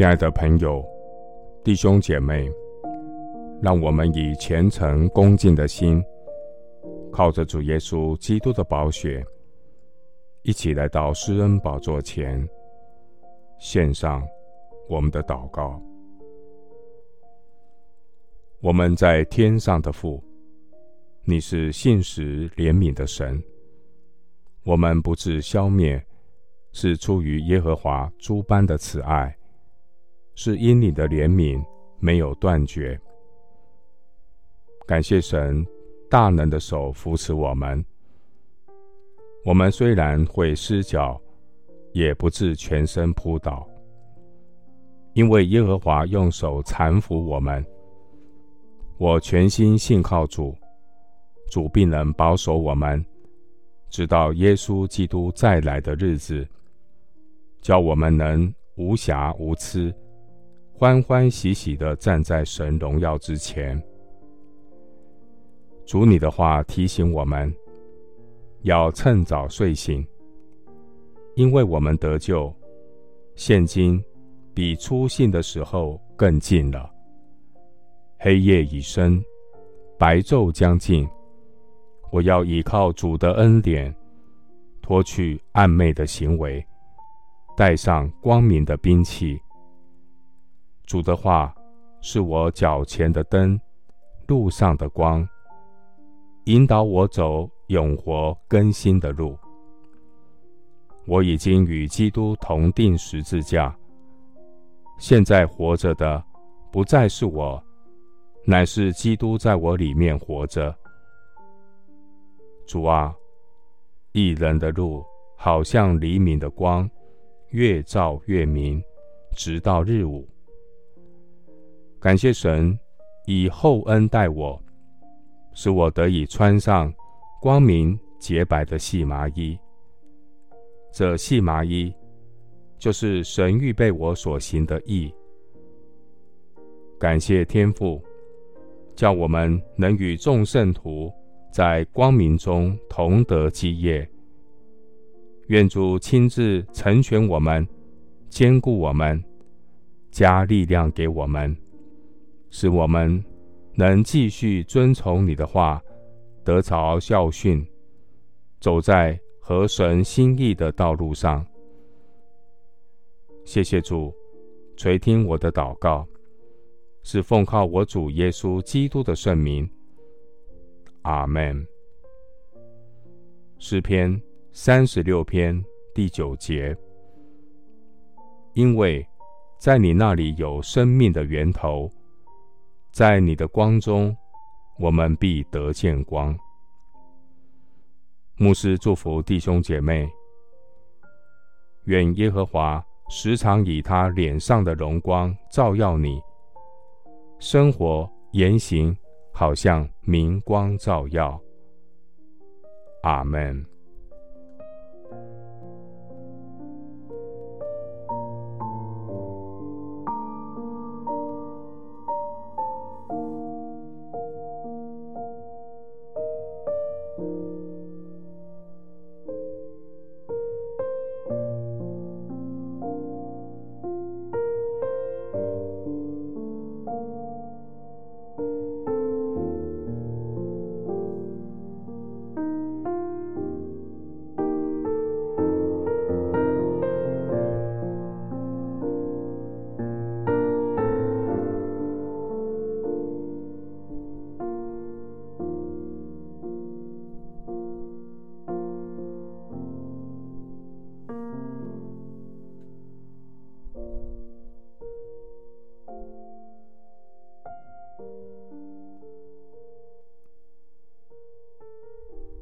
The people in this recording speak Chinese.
亲爱的朋友、弟兄姐妹，让我们以虔诚恭敬的心，靠着主耶稣基督的宝血，一起来到施恩宝座前，献上我们的祷告。我们在天上的父，你是信实怜悯的神，我们不致消灭，是出于耶和华诸般的慈爱。是因你的怜悯没有断绝。感谢神大能的手扶持我们。我们虽然会失脚，也不至全身扑倒，因为耶和华用手搀扶我们。我全心信靠主，主必能保守我们，直到耶稣基督再来的日子，叫我们能无瑕无疵。欢欢喜喜地站在神荣耀之前。主你的话提醒我们，要趁早睡醒，因为我们得救，现今比初信的时候更近了。黑夜已深，白昼将近，我要倚靠主的恩典，脱去暗昧的行为，带上光明的兵器。主的话是我脚前的灯，路上的光，引导我走永活更新的路。我已经与基督同钉十字架，现在活着的不再是我，乃是基督在我里面活着。主啊，一人的路好像黎明的光，越照越明，直到日午。感谢神以厚恩待我，使我得以穿上光明洁白的细麻衣。这细麻衣就是神预备我所行的义。感谢天父，叫我们能与众圣徒在光明中同得基业。愿主亲自成全我们，坚固我们，加力量给我们。使我们能继续遵从你的话，得着教训，走在合神心意的道路上。谢谢主垂听我的祷告，是奉靠我主耶稣基督的圣名。阿门。诗篇三十六篇第九节，因为在你那里有生命的源头。在你的光中，我们必得见光。牧师祝福弟兄姐妹，愿耶和华时常以他脸上的荣光照耀你，生活言行好像明光照耀。阿门。